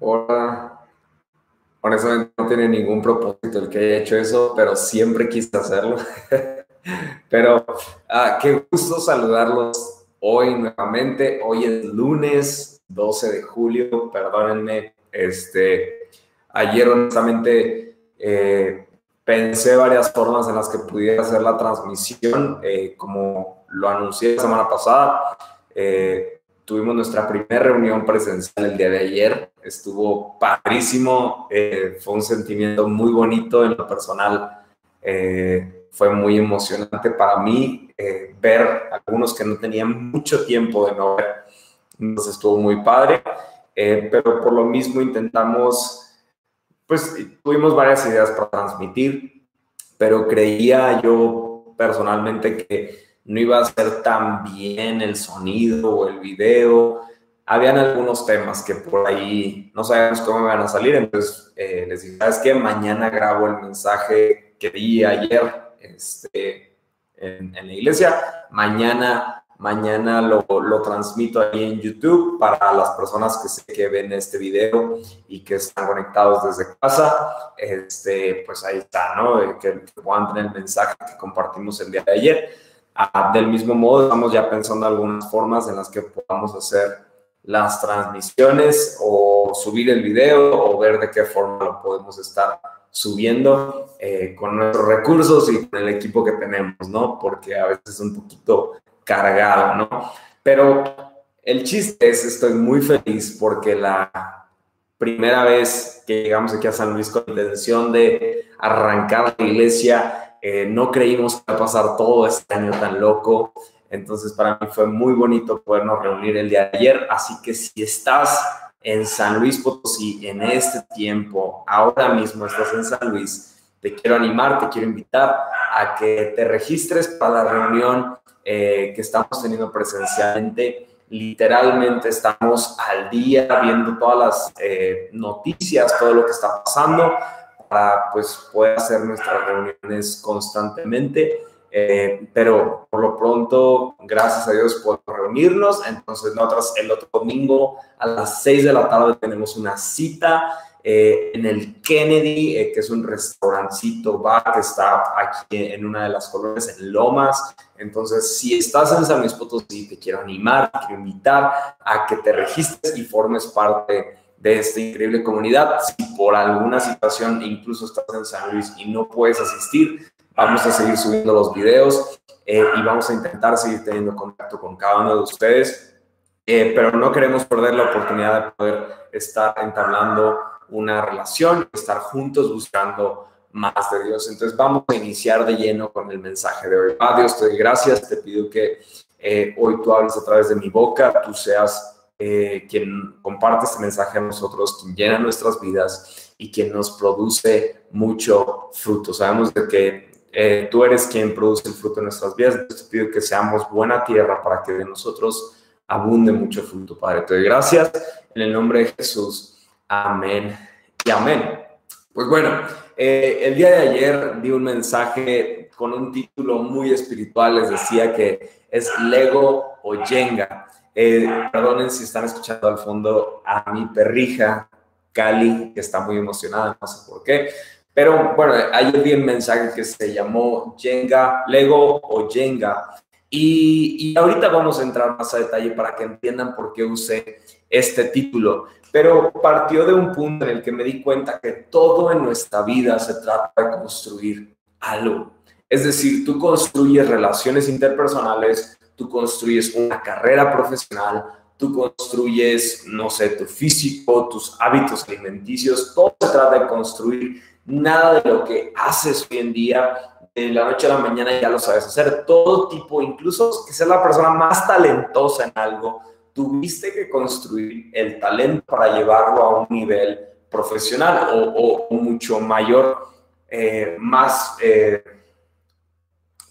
Hola. Honestamente no tiene ningún propósito el que haya hecho eso, pero siempre quise hacerlo. pero ah, qué gusto saludarlos hoy nuevamente. Hoy es lunes 12 de julio, perdónenme. Este, ayer honestamente eh, pensé varias formas en las que pudiera hacer la transmisión, eh, como lo anuncié la semana pasada. Eh, tuvimos nuestra primera reunión presencial el día de ayer. Estuvo padrísimo, eh, fue un sentimiento muy bonito en lo personal. fue muy emocionante para mí ver a algunos que no tenían mucho tiempo de no ver. Entonces estuvo muy padre, pero por lo mismo intentamos pues tuvimos varias ideas para transmitir, pero creía yo personalmente que no iba a ser tan bien el sonido o el video. Habían algunos temas que por ahí no sabemos cómo van a salir, entonces eh, les dije, ¿sabes qué? Mañana grabo el mensaje que di ayer este, en, en la iglesia, mañana Mañana lo, lo, transmito ahí en YouTube para las personas que sé que ven este video y que están conectados desde casa. Este, pues ahí está, ¿no? Que, puedan tener el mensaje que compartimos el día de ayer. Ah, del mismo modo, estamos ya pensando algunas formas en las que podamos hacer las transmisiones o subir el video o ver de qué forma lo podemos estar subiendo eh, con nuestros recursos y con el equipo que tenemos, ¿no? Porque a veces es un poquito cargado, ¿no? Pero el chiste es, estoy muy feliz porque la primera vez que llegamos aquí a San Luis con la intención de arrancar la iglesia, eh, no creímos que iba a pasar todo este año tan loco. Entonces para mí fue muy bonito podernos reunir el día de ayer. Así que si estás en San Luis Potosí en este tiempo, ahora mismo estás en San Luis, te quiero animar, te quiero invitar a que te registres para la reunión eh, que estamos teniendo presencialmente. Literalmente estamos al día viendo todas las eh, noticias, todo lo que está pasando, para pues, poder hacer nuestras reuniones constantemente. Eh, pero por lo pronto, gracias a Dios, podemos reunirnos. Entonces, nosotros el otro domingo a las 6 de la tarde tenemos una cita eh, en el Kennedy, eh, que es un restaurancito bar que está aquí en una de las colonias en Lomas. Entonces, si estás en San Luis Potosí, te quiero animar, te quiero invitar a que te registres y formes parte de esta increíble comunidad. Si por alguna situación incluso estás en San Luis y no puedes asistir, vamos a seguir subiendo los videos eh, y vamos a intentar seguir teniendo contacto con cada uno de ustedes. pero no queremos perder la oportunidad de poder estar entablando una relación, estar juntos buscando más de Dios. Entonces vamos a iniciar de lleno con el mensaje de hoy. Ah, Dios, te doy gracias, te pido que eh, hoy tú hables a través de mi boca, tú seas eh, quien comparte este mensaje a nosotros, quien llena nuestras vidas y quien nos produce mucho fruto. Sabemos de que eh, tú eres quien produce el fruto en nuestras vidas. Entonces te pido que seamos buena tierra para que de nosotros abunde mucho fruto, Padre. Te doy gracias en el nombre de Jesús. Amén y amén. Pues bueno, eh, el día de ayer di un mensaje con un título muy espiritual, les decía que es Lego o Jenga. Eh, perdonen si están escuchando al fondo a mi perrija, Cali, que está muy emocionada, no sé por qué. Pero bueno, ayer vi un mensaje que se llamó Jenga, Lego o Jenga. Y, y ahorita vamos a entrar más a detalle para que entiendan por qué usé este título pero partió de un punto en el que me di cuenta que todo en nuestra vida se trata de construir algo. Es decir, tú construyes relaciones interpersonales, tú construyes una carrera profesional, tú construyes, no sé, tu físico, tus hábitos alimenticios, todo se trata de construir. Nada de lo que haces hoy en día, de la noche a la mañana ya lo sabes hacer. Todo tipo, incluso que seas la persona más talentosa en algo, tuviste que construir el talento para llevarlo a un nivel profesional o, mucho mayor, eh, más, eh,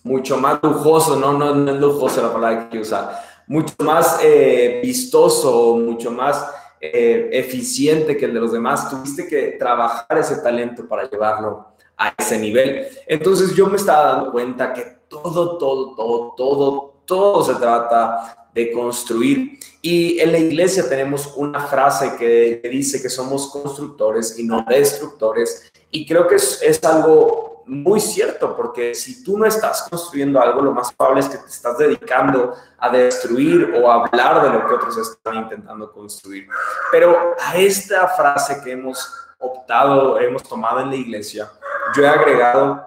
mucho más lujoso, no, no, no es lujoso la palabra que usar, mucho más eh, vistoso, mucho más eficiente que el de los demás. Tuviste que trabajar ese talento para llevarlo a ese nivel. Entonces yo me estaba dando cuenta que todo, todo, todo, todo, todo se trata de construir Y en la iglesia tenemos una frase que, dice que somos constructores y no destructores. Y creo que es, es algo muy cierto, porque si tú no estás construyendo algo, lo más probable es que te estás dedicando a destruir o a hablar de lo que otros están intentando construir. Pero a esta frase que hemos optado, hemos tomado en la iglesia, yo he agregado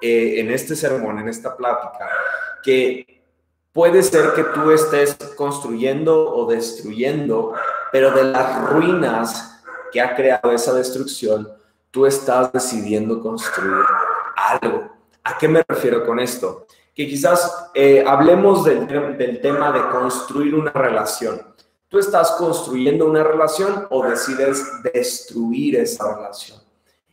eh, en este sermón, en esta plática, que puede ser que tú estés construyendo o destruyendo, pero de las ruinas que ha creado esa destrucción, tú estás decidiendo construir algo. ¿A qué me refiero con esto? Que quizás eh, hablemos del, del tema de construir una relación. ¿Tú estás construyendo una relación o decides destruir esa relación?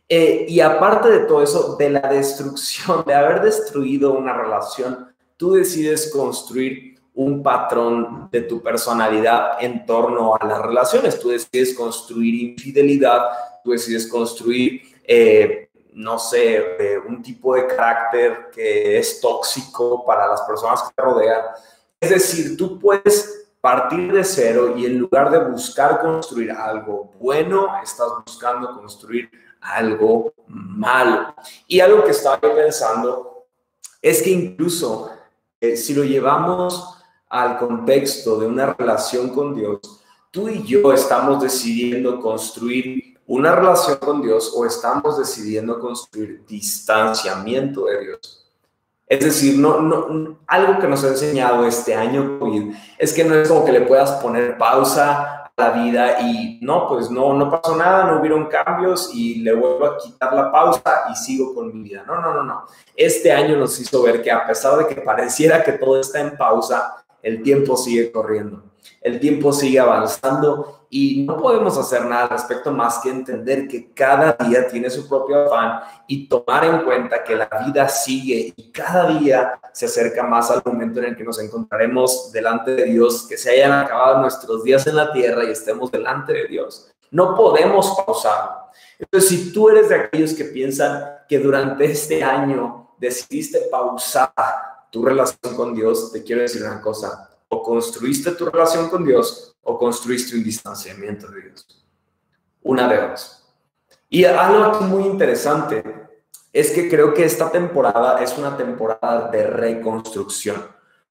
Eh, y aparte de todo eso, de la destrucción, de haber destruido una relación, tú decides construir un patrón de tu personalidad en torno a las relaciones. Tú decides construir infidelidad, tú decides construir, eh, no sé, eh, un tipo de carácter que es tóxico para las personas que te rodean. Es decir, tú puedes partir de cero y en lugar de buscar construir algo bueno, estás buscando construir algo malo. Y algo que estaba pensando es que incluso eh, si lo llevamos al contexto de una relación con Dios, tú y yo estamos decidiendo construir una relación con Dios o estamos decidiendo construir distanciamiento de Dios. Es decir, no, no, algo que nos ha enseñado este año COVID es que no es como que le puedas poner pausa la vida y no, pues no, no pasó nada, no hubieron cambios y le vuelvo a quitar la pausa y sigo con mi vida. No, no, no, no. Este año nos hizo ver que a pesar de que pareciera que todo está en pausa, el tiempo sigue corriendo, el tiempo sigue avanzando y no podemos hacer nada al respecto más que entender que cada día tiene su propio afán y tomar en cuenta que la vida sigue y cada día se acerca más al momento en el que nos encontraremos delante de Dios, que se hayan acabado nuestros días en la tierra y estemos delante de Dios. No podemos pausar. Entonces, si tú eres de aquellos que piensan que durante este año decidiste pausar tu relación con Dios, te quiero decir una cosa, o construiste tu relación con Dios o construiste un distanciamiento de Dios. Una de dos. Y algo muy interesante es que creo que esta temporada es una temporada de reconstrucción,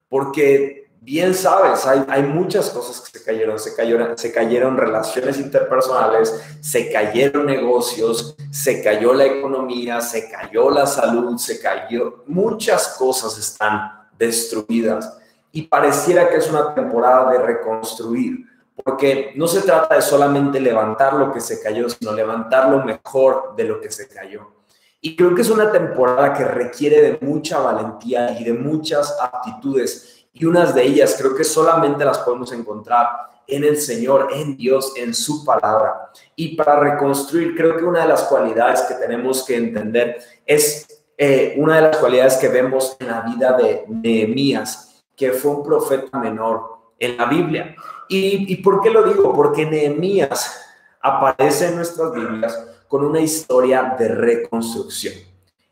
porque bien sabes, hay, hay muchas cosas que se cayeron, se cayeron, se cayeron relaciones interpersonales, se cayeron negocios, se cayó la economía, se cayó la salud, se cayó, muchas cosas están destruidas y pareciera que es una temporada de reconstruir, porque no se trata de solamente levantar lo que se cayó, sino levantar lo mejor de lo que se cayó. Y creo que es una temporada que requiere de mucha valentía y de muchas aptitudes, y unas de ellas creo que solamente las podemos encontrar en el Señor, en Dios, en su palabra. Y para reconstruir, creo que una de las cualidades que tenemos que entender es eh, una de las cualidades que vemos en la vida de Nehemías que fue un profeta menor en la Biblia. ¿Y, por qué lo digo? Porque Nehemías aparece en nuestras Biblias con una historia de reconstrucción.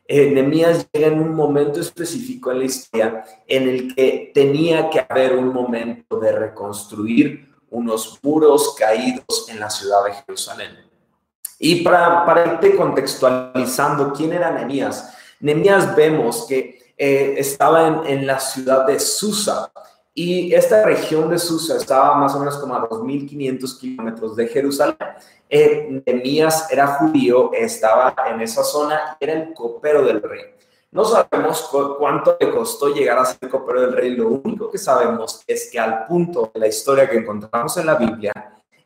Eh, Nehemías llega en un momento específico en la historia en el que tenía que haber un momento de reconstruir unos muros caídos en la ciudad de Jerusalén. Y para, para irte contextualizando, ¿quién era Nehemías? Nehemías vemos que eh, estaba en, en, la ciudad de Susa. Y esta región de Susa estaba más o menos como a 2.500 kilómetros de Jerusalén. Eh, era judío, estaba en esa zona, era el copero del rey. No sabemos cuánto le costó llegar a ser copero del rey, lo único que sabemos es que al punto de la historia que encontramos en la Biblia,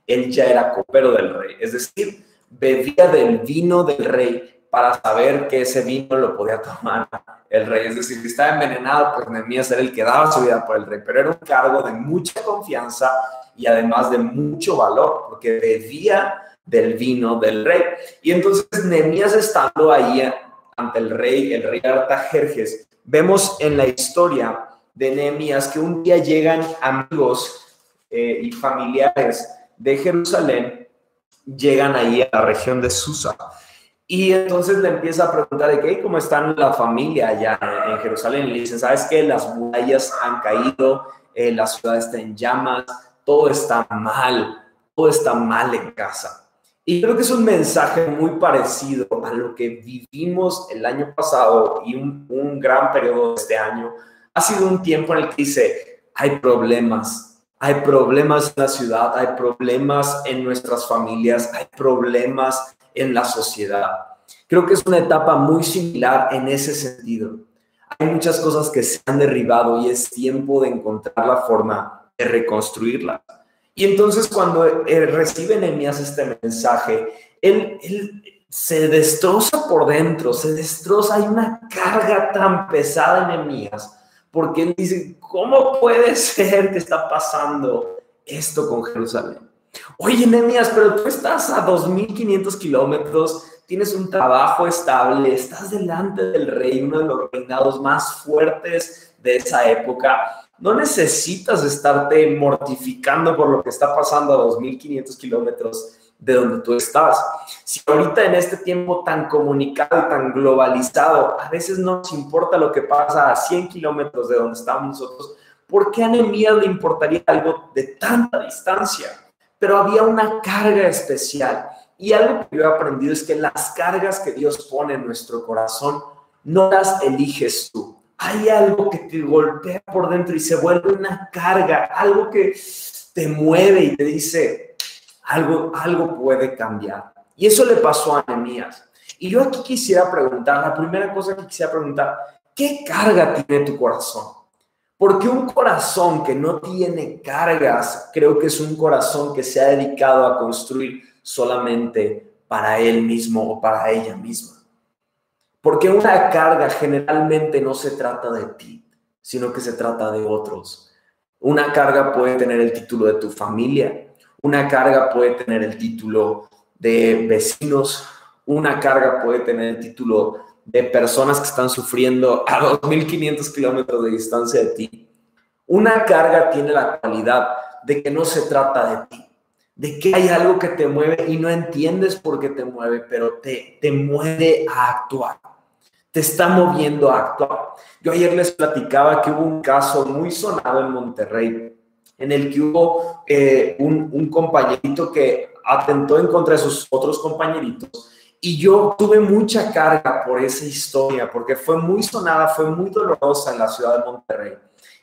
él ya era copero del rey, es decir, bebía del vino del rey para saber que ese vino lo podía tomar el rey. Es decir, si estaba envenenado, pues Nehemías era el que daba su vida por el rey, pero era un cargo de mucha confianza y además de mucho valor, porque bebía del vino del rey. Y entonces Nehemías estando ahí ante el rey, el rey Artajerjes, vemos en la historia de Nehemías que un día llegan amigos eh, y familiares de Jerusalén, llegan ahí a la región de Susa y entonces le empieza a preguntar de qué, cómo están la familia allá en Jerusalén. Le dicen, ¿sabes qué? Las murallas han caído, eh, la ciudad está en llamas, todo está mal, todo está mal en casa. Y creo que es un mensaje muy parecido a lo que vivimos el año pasado y un, un gran periodo de este año. Ha sido un tiempo en el que dice, hay problemas, hay problemas en la ciudad, hay problemas en nuestras familias, hay problemas en la sociedad. Creo que es una etapa muy similar en ese sentido. Hay muchas cosas que se han derribado y es tiempo de encontrar la forma de reconstruirla. Y entonces cuando eh, recibe Nehemías este mensaje, él se destroza por dentro, se destroza, hay una carga tan pesada en Nehemías, porque él dice, ¿cómo puede ser que está pasando esto con Jerusalén? Oye, Nehemías, pero tú estás a 2.500 kilómetros, tienes un trabajo estable, estás delante del rey, uno de los reinados más fuertes de esa época. No necesitas estarte mortificando por lo que está pasando a 2.500 kilómetros de donde tú estás. Si ahorita en este tiempo tan comunicado tan globalizado, a veces no nos importa lo que pasa a 100 kilómetros de donde estamos nosotros, ¿por qué a Nehemías le importaría algo de tanta distancia? Pero había una carga especial. Y algo que yo he aprendido es que las cargas que Dios pone en nuestro corazón no las eliges tú. Hay algo que te golpea por dentro y se vuelve una carga, algo que te mueve y te dice, algo, algo puede cambiar. Y eso le pasó a Nehemías. Y yo aquí quisiera preguntar, la primera cosa que quisiera preguntar, ¿qué carga tiene tu corazón? Porque un corazón que no tiene cargas, creo que es un corazón que se ha dedicado a construir solamente para él mismo o para ella misma. Porque una carga generalmente no se trata de ti, sino que se trata de otros. Una carga puede tener el título de tu familia, una carga puede tener el título de vecinos, una carga puede tener el título de personas que están sufriendo a 2.500 kilómetros de distancia de ti. Una carga tiene la cualidad de que no se trata de ti, de que hay algo que te mueve y no entiendes por qué te mueve, pero te, te mueve a actuar. Te está moviendo a actuar. Yo ayer les platicaba que hubo un caso muy sonado en Monterrey, en el que hubo eh, un, un compañerito que atentó en contra de sus otros compañeritos. Y yo tuve mucha carga por esa historia, porque fue muy sonada, fue muy dolorosa en la ciudad de Monterrey.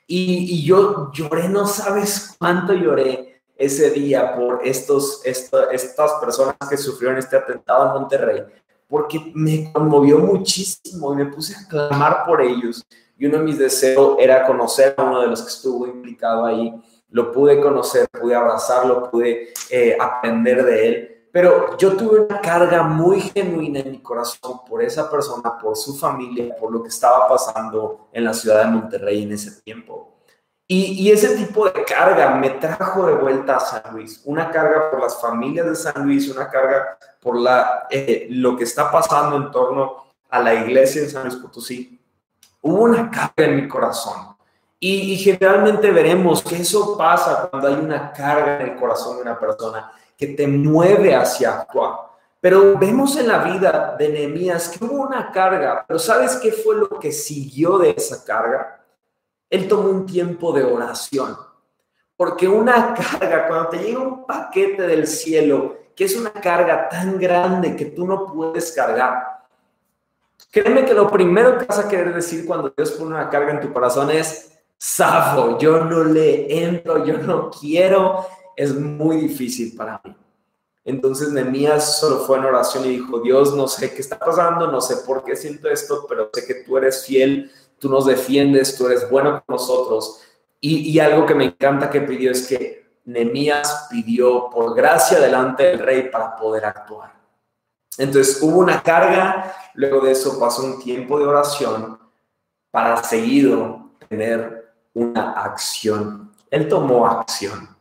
Y, y yo lloré, no sabes cuánto lloré ese día por estos, estas personas que sufrieron este atentado en Monterrey, porque me conmovió muchísimo y me puse a clamar por ellos. Y uno de mis deseos era conocer a uno de los que estuvo implicado ahí. Lo pude conocer, pude abrazarlo, pude eh, aprender de él. Pero yo tuve una carga muy genuina en mi corazón por esa persona, por su familia, por lo que estaba pasando en la ciudad de Monterrey en ese tiempo. Y, ese tipo de carga me trajo de vuelta a San Luis, una carga por las familias de San Luis, una carga por la, eh, lo que está pasando en torno a la iglesia en San Luis Potosí. Hubo una carga en mi corazón. Y, y generalmente veremos que eso pasa cuando hay una carga en el corazón de una persona que te mueve hacia actuar. Pero vemos en la vida de Nehemías que hubo una carga, pero ¿sabes qué fue lo que siguió de esa carga? él tomó un tiempo de oración. Porque una carga, cuando te llega un paquete del cielo, que es una carga tan grande que tú no puedes cargar, créeme que lo primero que vas a querer decir cuando Dios pone una carga en tu corazón es, Safo, yo no le entro, yo no quiero, es muy difícil para mí. Entonces Nehemías solo fue en oración y dijo, Dios, no sé qué está pasando, no sé por qué siento esto, pero sé que tú eres fiel, tú nos defiendes, tú eres bueno con nosotros. Y, algo que me encanta que pidió es que Nemías pidió por gracia delante del rey para poder actuar. Entonces hubo una carga, luego de eso pasó un tiempo de oración para seguido tener una acción. Él tomó acción.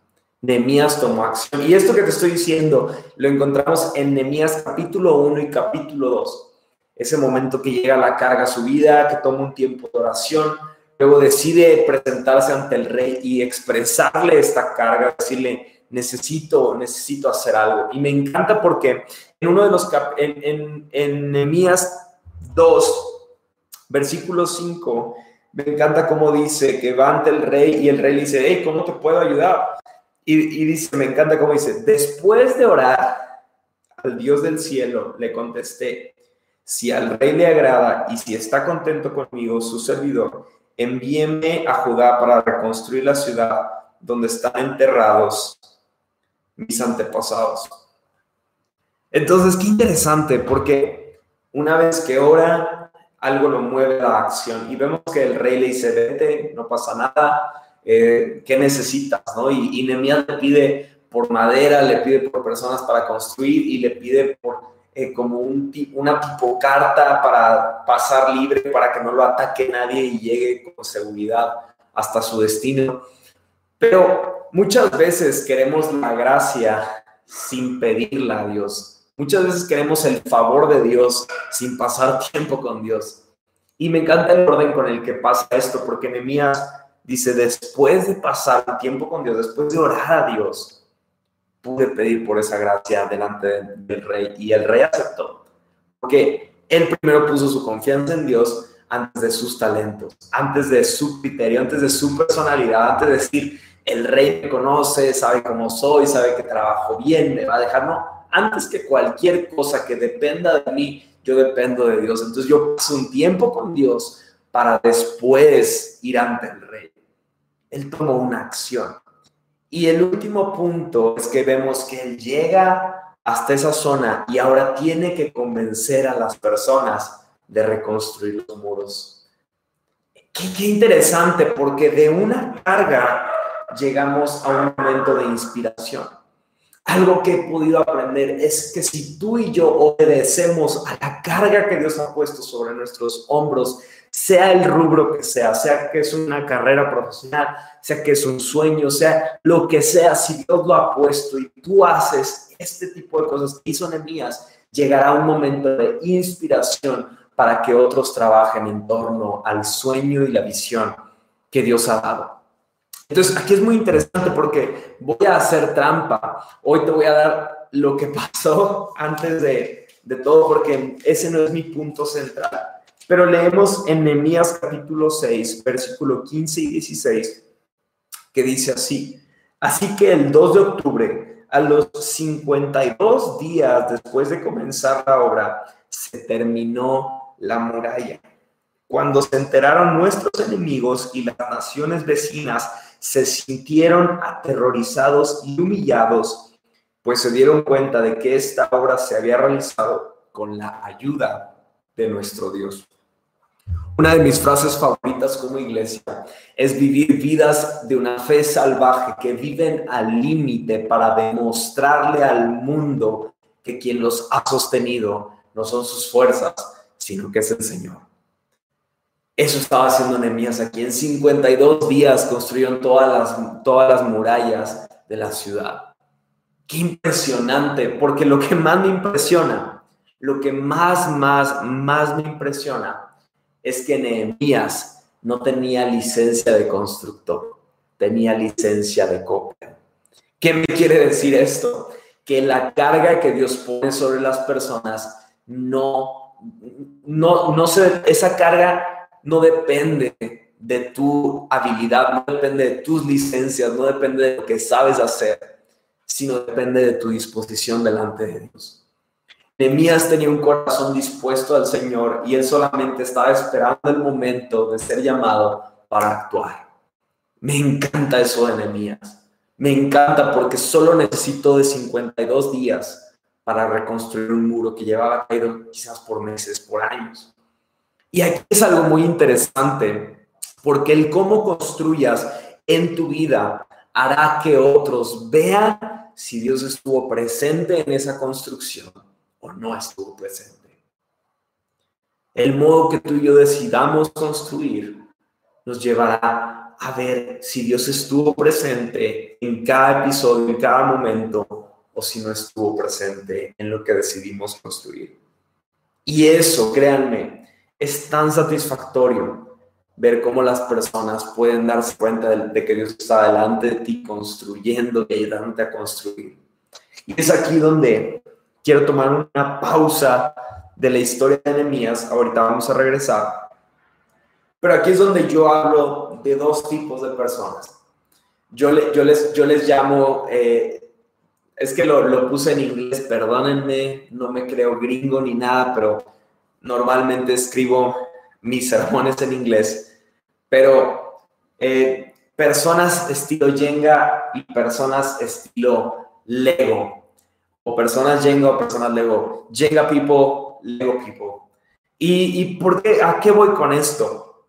Nemías tomó acción. Y esto que te estoy diciendo lo encontramos en Nemías capítulo 1 y capítulo 2 ese momento que llega la carga a su vida, que toma un tiempo de oración, luego decide presentarse ante el rey y expresarle esta carga, decirle, necesito, necesito hacer algo. Y me encanta porque en uno de los, en, en, en 2, versículo 5, me encanta cómo dice que va ante el rey y el rey le dice, hey, ¿cómo te puedo ayudar? Y, dice, me encanta cómo dice, después de orar al Dios del cielo, le contesté, si al rey le agrada y si está contento conmigo, su servidor, envíeme a Judá para reconstruir la ciudad donde están enterrados mis antepasados. Entonces, qué interesante, porque una vez que ora, algo lo mueve a la acción y vemos que el rey le dice, vete, no pasa nada, eh, ¿qué necesitas? ¿no? Y, y le pide por madera, le pide por personas para construir y le pide por eh, como un, una tipo carta para pasar libre, para que no lo ataque nadie y llegue con seguridad hasta su destino. Pero muchas veces queremos la gracia sin pedirla a Dios. Muchas veces queremos el favor de Dios sin pasar tiempo con Dios. Y me encanta el orden con el que pasa esto, porque Nehemías dice, después de pasar tiempo con Dios, después de orar a Dios, pude pedir por esa gracia delante del rey y el rey aceptó, porque él primero puso su confianza en Dios antes de sus talentos, antes de su criterio, antes de su personalidad, antes de decir, el rey me conoce, sabe cómo soy, sabe que trabajo bien, me va a dejar, no, antes que cualquier cosa que dependa de mí, yo dependo de Dios. Entonces yo paso un tiempo con Dios para después ir ante el rey. Él tomó una acción. Y el último punto es que vemos que él llega hasta esa zona y ahora tiene que convencer a las personas de reconstruir los muros. Qué, interesante, porque de una carga llegamos a un momento de inspiración. Algo que he podido aprender es que si tú y yo obedecemos a la carga que Dios ha puesto sobre nuestros hombros, sea el rubro que sea, sea que es una carrera profesional, sea que es un sueño, sea lo que sea, si Dios lo ha puesto y tú haces este tipo de cosas que hizo Nehemías, llegará un momento de inspiración para que otros trabajen en torno al sueño y la visión que Dios ha dado. Entonces, aquí es muy interesante porque voy a hacer trampa. Hoy te voy a dar lo que pasó antes de, de todo, porque ese no es mi punto central. Pero leemos en Nehemías capítulo 6, versículo 15 y 16, que dice así, así que el 2 de octubre, a los 52 días después de comenzar la obra, se terminó la muralla. Cuando se enteraron nuestros enemigos y las naciones vecinas, se sintieron aterrorizados y humillados, pues se dieron cuenta de que esta obra se había realizado con la ayuda de nuestro Dios. Una de mis frases favoritas como iglesia es vivir vidas de una fe salvaje que viven al límite para demostrarle al mundo que quien los ha sostenido no son sus fuerzas, sino que es el Señor. Eso estaba haciendo Nehemías aquí. En 52 días construyeron todas las, todas las murallas de la ciudad. Qué impresionante, porque lo que más me impresiona, lo que más, más, más me impresiona es que Nehemías no tenía licencia de constructor, tenía licencia de copia. ¿Qué me quiere decir esto? Que la carga que Dios pone sobre las personas no, no, no se, esa carga no depende de tu habilidad, no depende de tus licencias, no depende de lo que sabes hacer, sino depende de tu disposición delante de Dios. Nehemías tenía un corazón dispuesto al Señor y él solamente estaba esperando el momento de ser llamado para actuar. Me encanta eso de Nehemías. Me encanta porque solo necesitó de 52 días para reconstruir un muro que llevaba caído quizás por meses, por años. Y aquí es algo muy interesante porque el cómo construyas en tu vida hará que otros vean si Dios estuvo presente en esa construcción o no estuvo presente. El modo que tú y yo decidamos construir nos llevará a ver si Dios estuvo presente en cada episodio, en cada momento, o si no estuvo presente en lo que decidimos construir. Y eso, créanme, es tan satisfactorio ver cómo las personas pueden darse cuenta de, que Dios está delante de ti construyendo y ayudándote a construir. Y es aquí donde quiero tomar una pausa de la historia de Nehemías. Ahorita vamos a regresar. Pero aquí es donde yo hablo de dos tipos de personas. yo, yo, les, llamo, eh, es que lo, lo, puse en inglés, perdónenme, no me creo gringo ni nada, pero normalmente escribo mis sermones en inglés, pero eh, personas estilo Jenga y personas estilo Lego, o personas Jenga o personas Lego, Jenga people, Lego people. ¿Y, y por qué, a qué voy con esto?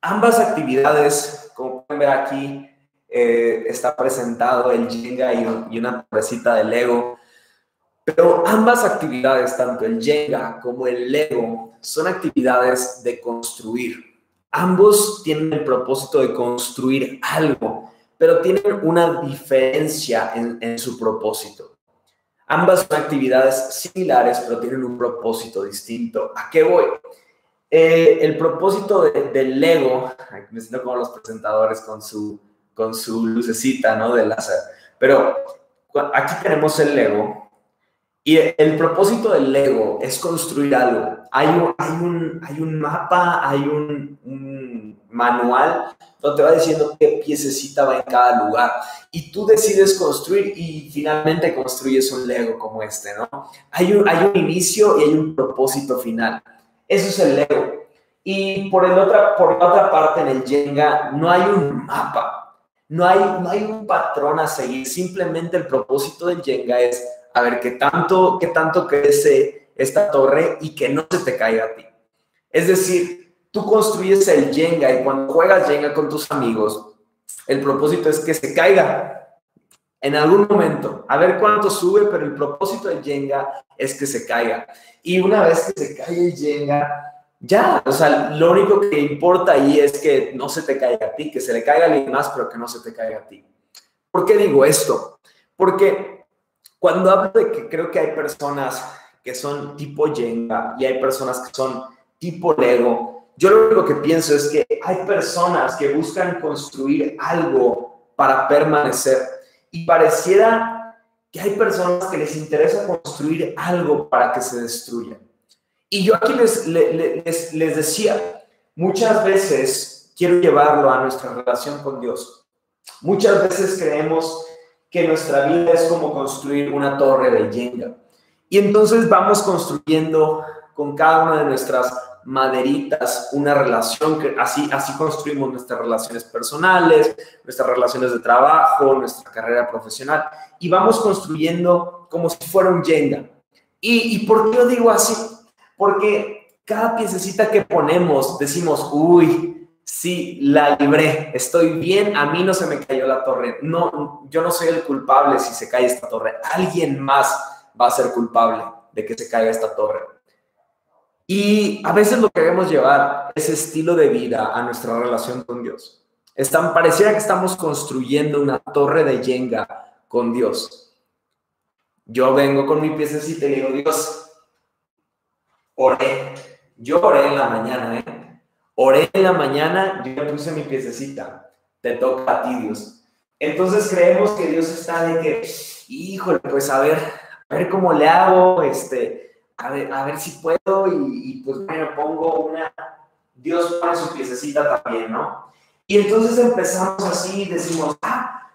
Ambas actividades, como pueden ver aquí, eh, está presentado el Jenga y, una torrecita de Lego. Pero ambas actividades, tanto el Jenga como el Lego, son actividades de construir. Ambos tienen el propósito de construir algo, pero tienen una diferencia en, su propósito. Ambas son actividades similares, pero tienen un propósito distinto. ¿A qué voy? Eh, el propósito del Lego, me siento como los presentadores con su con su lucecita, ¿no? De láser. Pero aquí tenemos el Lego y el propósito del Lego es construir algo. Hay un, hay un, hay un mapa, hay un, un manual donde va diciendo qué piececita va en cada lugar. Y tú decides construir y finalmente construyes un Lego como este, ¿no? Hay un, hay un inicio y hay un propósito final. Eso es el Lego. Y por, el otra, por la otra parte, en el Jenga, no hay un mapa. No hay, no hay un patrón a seguir, simplemente el propósito del Jenga es a ver qué tanto, qué tanto crece esta torre y que no se te caiga a ti. Es decir, tú construyes el Jenga y cuando juegas Jenga con tus amigos, el propósito es que se caiga en algún momento, a ver cuánto sube, pero el propósito del Jenga es que se caiga. Y una vez que se cae el Jenga, ya, o sea, lo único que importa ahí es que no se te caiga a ti, que se le caiga a alguien más, pero que no se te caiga a ti. ¿Por qué digo esto? Porque cuando hablo de que creo que hay personas que son tipo Jenga y hay personas que son tipo Lego, yo lo único que pienso es que hay personas que buscan construir algo para permanecer y pareciera que hay personas que les interesa construir algo para que se destruya. Y yo aquí les, les, les decía, muchas veces quiero llevarlo a nuestra relación con Dios. Muchas veces creemos que nuestra vida es como construir una torre de Jenga. Y entonces vamos construyendo con cada una de nuestras maderitas una relación que así así construimos nuestras relaciones personales, nuestras relaciones de trabajo, nuestra carrera profesional y vamos construyendo como si fuera un Jenga. ¿Y, y por qué lo digo así? porque cada piececita que ponemos decimos, uy, sí, la libré, estoy bien, a mí no se me cayó la torre, no, yo no soy el culpable si se cae esta torre, alguien más va a ser culpable de que se caiga esta torre. Y a veces lo queremos llevar ese estilo de vida a nuestra relación con Dios. Están, pareciera que estamos construyendo una torre de Jenga con Dios. Yo vengo con mi piececita y digo, Dios, oré. Yo oré en la mañana, ¿eh? Oré en la mañana, yo puse mi piececita. Te toca a ti, Dios. Entonces creemos que Dios está de que, híjole, pues a ver, a ver cómo le hago, este, a ver, si puedo y, pues bueno, pongo una, Dios pone su piececita también, ¿no? Y entonces empezamos así y decimos, ah,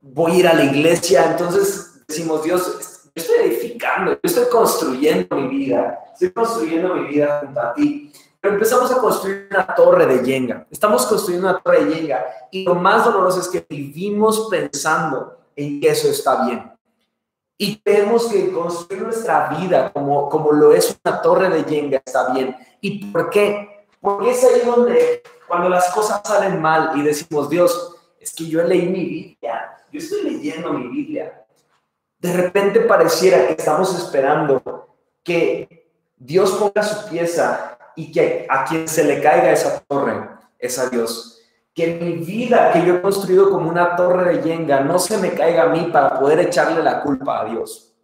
voy a ir a la iglesia, entonces decimos, Dios, estoy edificando, yo estoy construyendo mi vida, estoy construyendo mi vida junto a ti. Pero empezamos a construir una torre de Jenga. Estamos construyendo una torre de Jenga y lo más doloroso es que vivimos pensando en que eso está bien. Y creemos que construir nuestra vida como, como lo es una torre de Jenga está bien. ¿Y por qué? Porque es ahí donde cuando las cosas salen mal y decimos, Dios, es que yo leí mi Biblia, yo estoy leyendo mi Biblia, de repente pareciera que estamos esperando que Dios ponga su pieza y que a quien se le caiga esa torre es a Dios. Que mi vida que yo he construido como una torre de yenga no se me caiga a mí para poder echarle la culpa a Dios.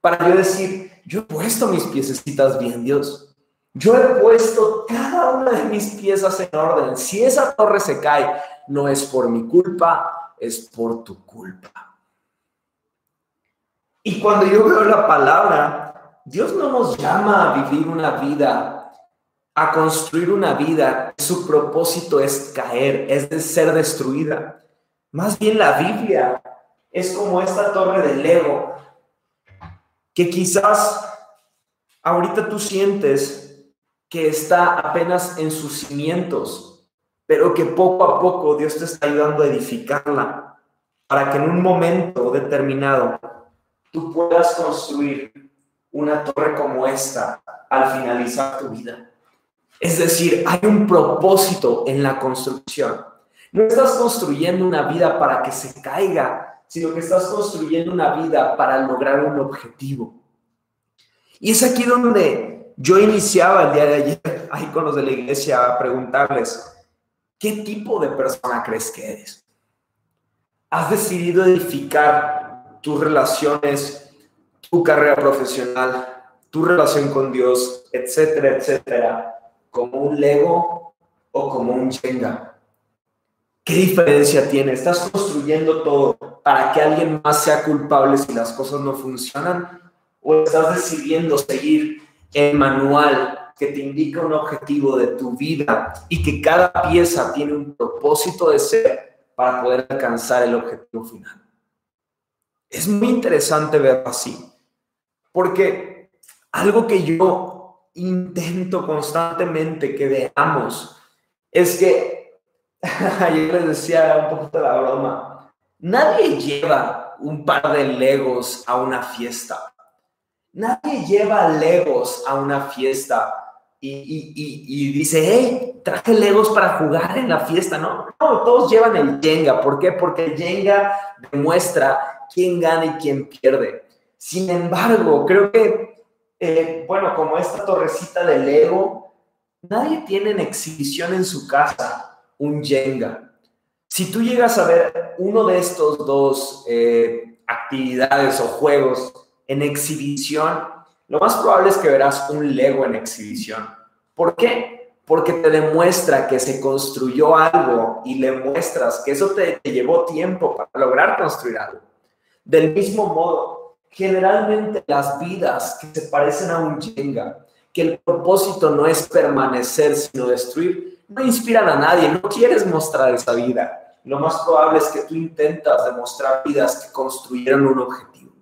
Para yo decir, yo he puesto mis piececitas bien, Dios. Yo he puesto cada una de mis piezas en orden. Si esa torre se cae, no es por mi culpa, es por tu culpa. Y cuando yo veo la palabra, Dios no nos llama a vivir una vida, a construir una vida. Su propósito es caer, es de ser destruida. Más bien la Biblia es como esta torre de Lego que quizás ahorita tú sientes que está apenas en sus cimientos, pero que poco a poco Dios te está ayudando a edificarla para que en un momento determinado tú puedas construir una torre como esta al finalizar tu vida. Es decir, hay un propósito en la construcción. No estás construyendo una vida para que se caiga, sino que estás construyendo una vida para lograr un objetivo. Y es aquí donde yo iniciaba el día de ayer, ahí con los de la iglesia, a preguntarles, ¿qué tipo de persona crees que eres? ¿Has decidido edificar tus relaciones, tu carrera profesional, tu relación con Dios, etcétera, etcétera, como un Lego o como un Jenga? ¿Qué diferencia tiene? ¿Estás construyendo todo para que alguien más sea culpable si las cosas no funcionan? ¿O estás decidiendo seguir el manual que te indica un objetivo de tu vida y que cada pieza tiene un propósito de ser para poder alcanzar el objetivo final? Es muy interesante verlo así, porque algo que yo intento constantemente que veamos es que Ayer les decía un poquito la broma. Nadie lleva un par de Legos a una fiesta. Nadie lleva Legos a una fiesta y, dice, hey, traje Legos para jugar en la fiesta. No, no, todos llevan el Jenga. ¿Por qué? Porque el Jenga demuestra quién gana y quién pierde. Sin embargo, creo que, eh, bueno, como esta torrecita de Lego, nadie tiene en exhibición en su casa un Jenga. Si tú llegas a ver uno de estos dos eh, actividades o juegos en exhibición, lo más probable es que verás un Lego en exhibición. ¿Por qué? Porque te demuestra que se construyó algo y le muestras que eso te, te llevó tiempo para lograr construir algo. Del mismo modo, generalmente las vidas que se parecen a un Jenga, que el propósito no es permanecer, sino destruir, no inspiran a nadie, no quieres mostrar esa vida. Lo más probable es que tú intentas demostrar vidas que construyeron un objetivo.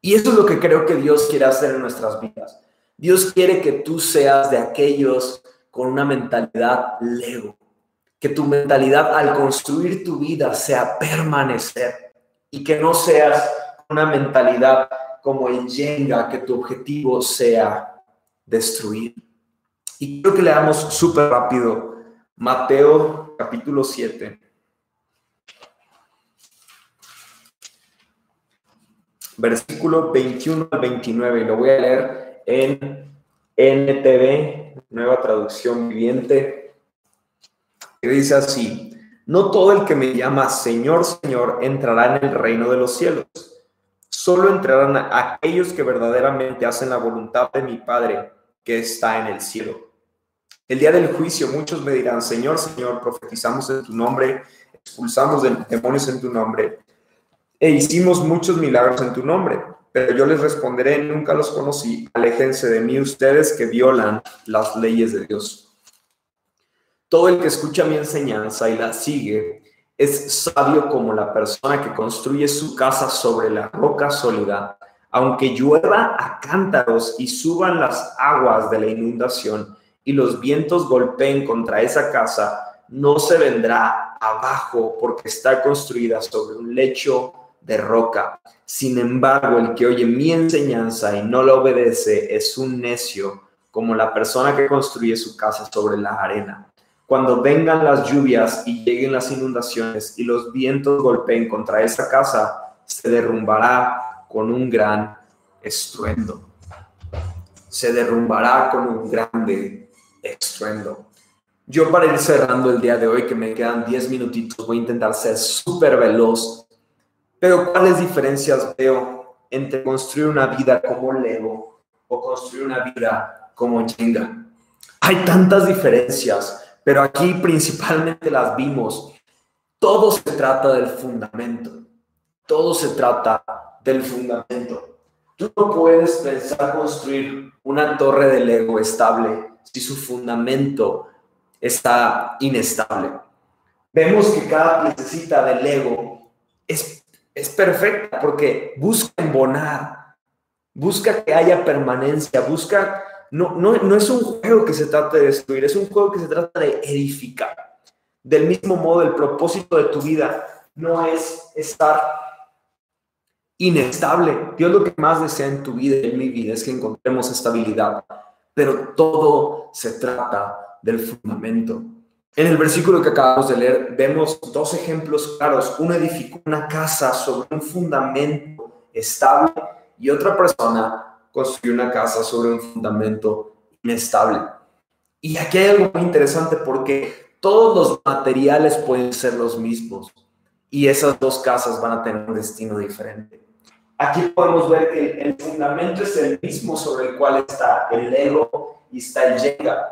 Y eso es lo que creo que Dios quiere hacer en nuestras vidas. Dios quiere que tú seas de aquellos con una mentalidad lego, que tu mentalidad al construir tu vida sea permanecer y que no seas una mentalidad como el Jenga, que tu objetivo sea destruir. Y quiero que leamos súper rápido Mateo capítulo 7. Versículo 21 al 29. Y lo voy a leer en NTV, nueva traducción viviente. Que dice así: No todo el que me llama Señor, Señor entrará en el reino de los cielos. Solo entrarán aquellos que verdaderamente hacen la voluntad de mi Padre que está en el cielo. El día del juicio muchos me dirán, Señor, Señor, profetizamos en tu nombre, expulsamos demonios en tu nombre e hicimos muchos milagros en tu nombre. Pero yo les responderé, nunca los conocí, aléjense de mí ustedes que violan las leyes de Dios. Todo el que escucha mi enseñanza y la sigue es sabio como la persona que construye su casa sobre la roca sólida. Aunque llueva a cántaros y suban las aguas de la inundación, y los vientos golpeen contra esa casa, no se vendrá abajo porque está construida sobre un lecho de roca. Sin embargo, el que oye mi enseñanza y no la obedece es un necio, como la persona que construye su casa sobre la arena. Cuando vengan las lluvias y lleguen las inundaciones y los vientos golpeen contra esa casa, se derrumbará con un gran estruendo. Se derrumbará con un grande estruendo. Yo para ir cerrando el día de hoy, que me quedan 10 minutitos, voy a intentar ser súper veloz. Pero ¿cuáles diferencias veo entre construir una vida como Lego o construir una vida como Jenga? Hay tantas diferencias, pero aquí principalmente las vimos. Todo se trata del fundamento. Todo se trata del fundamento. Tú no puedes pensar construir una torre de Lego estable si su fundamento está inestable. vemos que cada piececita del Lego es, es perfecta porque busca embonar, busca que haya permanencia, busca, no, no, no es un juego que se trata de destruir, es un juego que se trata de edificar. Del mismo modo, el propósito de tu vida no es estar inestable. Dios lo que más desea en tu vida y en mi vida es que encontremos estabilidad, pero todo se trata del fundamento. En el versículo que acabamos de leer vemos dos ejemplos claros. Uno edificó una casa sobre un fundamento estable y otra persona construyó una casa sobre un fundamento inestable. Y aquí hay algo muy interesante porque todos los materiales pueden ser los mismos y esas dos casas van a tener un destino diferente. Aquí podemos ver que el fundamento es el mismo sobre el cual está el Lego y está el Jenga.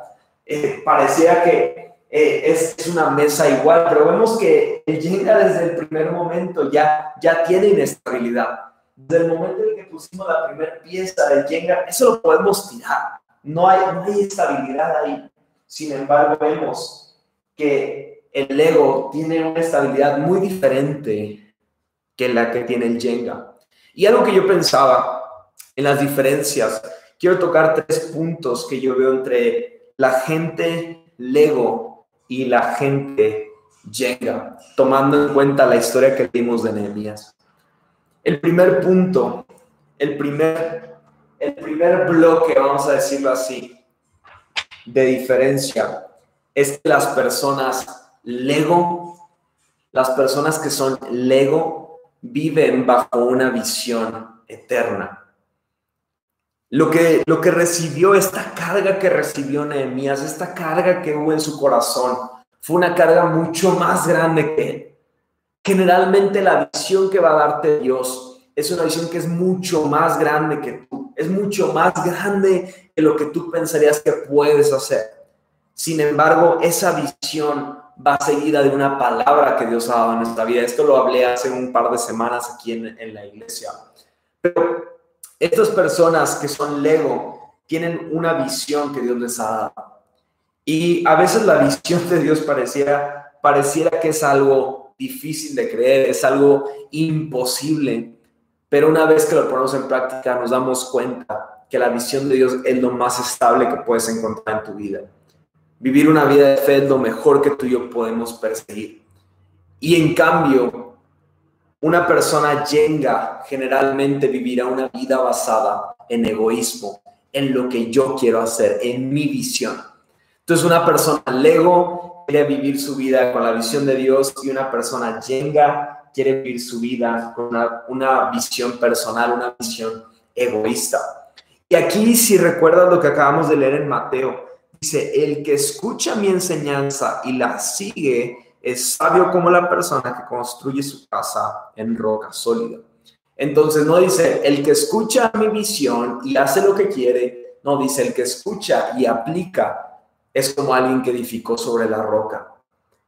Eh, parecía que eh, es, una mesa igual, pero vemos que el Jenga desde el primer momento ya, ya tiene inestabilidad. Desde el momento en que pusimos la primera pieza del Jenga, eso lo podemos tirar. No hay, no hay estabilidad ahí. Sin embargo, vemos que el Lego tiene una estabilidad muy diferente que la que tiene el Jenga. Y algo que yo pensaba en las diferencias, quiero tocar tres puntos que yo veo entre la gente Lego y la gente Jenga, tomando en cuenta la historia que vimos de Nehemías. El primer punto, el primer, el primer bloque, vamos a decirlo así, de diferencia, es que las personas Lego, las personas que son Lego, viven bajo una visión eterna. Lo que, lo que recibió, esta carga que recibió Nehemías, esta carga que hubo en su corazón, fue una carga mucho más grande que. Generalmente la visión que va a darte Dios es una visión que es mucho más grande que tú, es mucho más grande que lo que tú pensarías que puedes hacer. Sin embargo, esa visión va seguida de una palabra que Dios ha dado en nuestra vida. Esto lo hablé hace un par de semanas aquí en, la iglesia. Pero estas personas que son Lego tienen una visión que Dios les ha dado. Y a veces la visión de Dios pareciera, pareciera que es algo difícil de creer, es algo imposible. Pero una vez que lo ponemos en práctica nos damos cuenta que la visión de Dios es lo más estable que puedes encontrar en tu vida. Vivir una vida de fe es lo mejor que tú y yo podemos perseguir. Y en cambio, una persona yenga generalmente vivirá una vida basada en egoísmo, en lo que yo quiero hacer, en mi visión. Entonces, una persona lego quiere vivir su vida con la visión de Dios y una persona yenga quiere vivir su vida con una, una visión personal, una visión egoísta. Y aquí, si recuerdas lo que acabamos de leer en Mateo, Dice, el que escucha mi enseñanza y la sigue es sabio como la persona que construye su casa en roca sólida. Entonces no dice, el que escucha mi visión y hace lo que quiere, no dice, el que escucha y aplica es como alguien que edificó sobre la roca.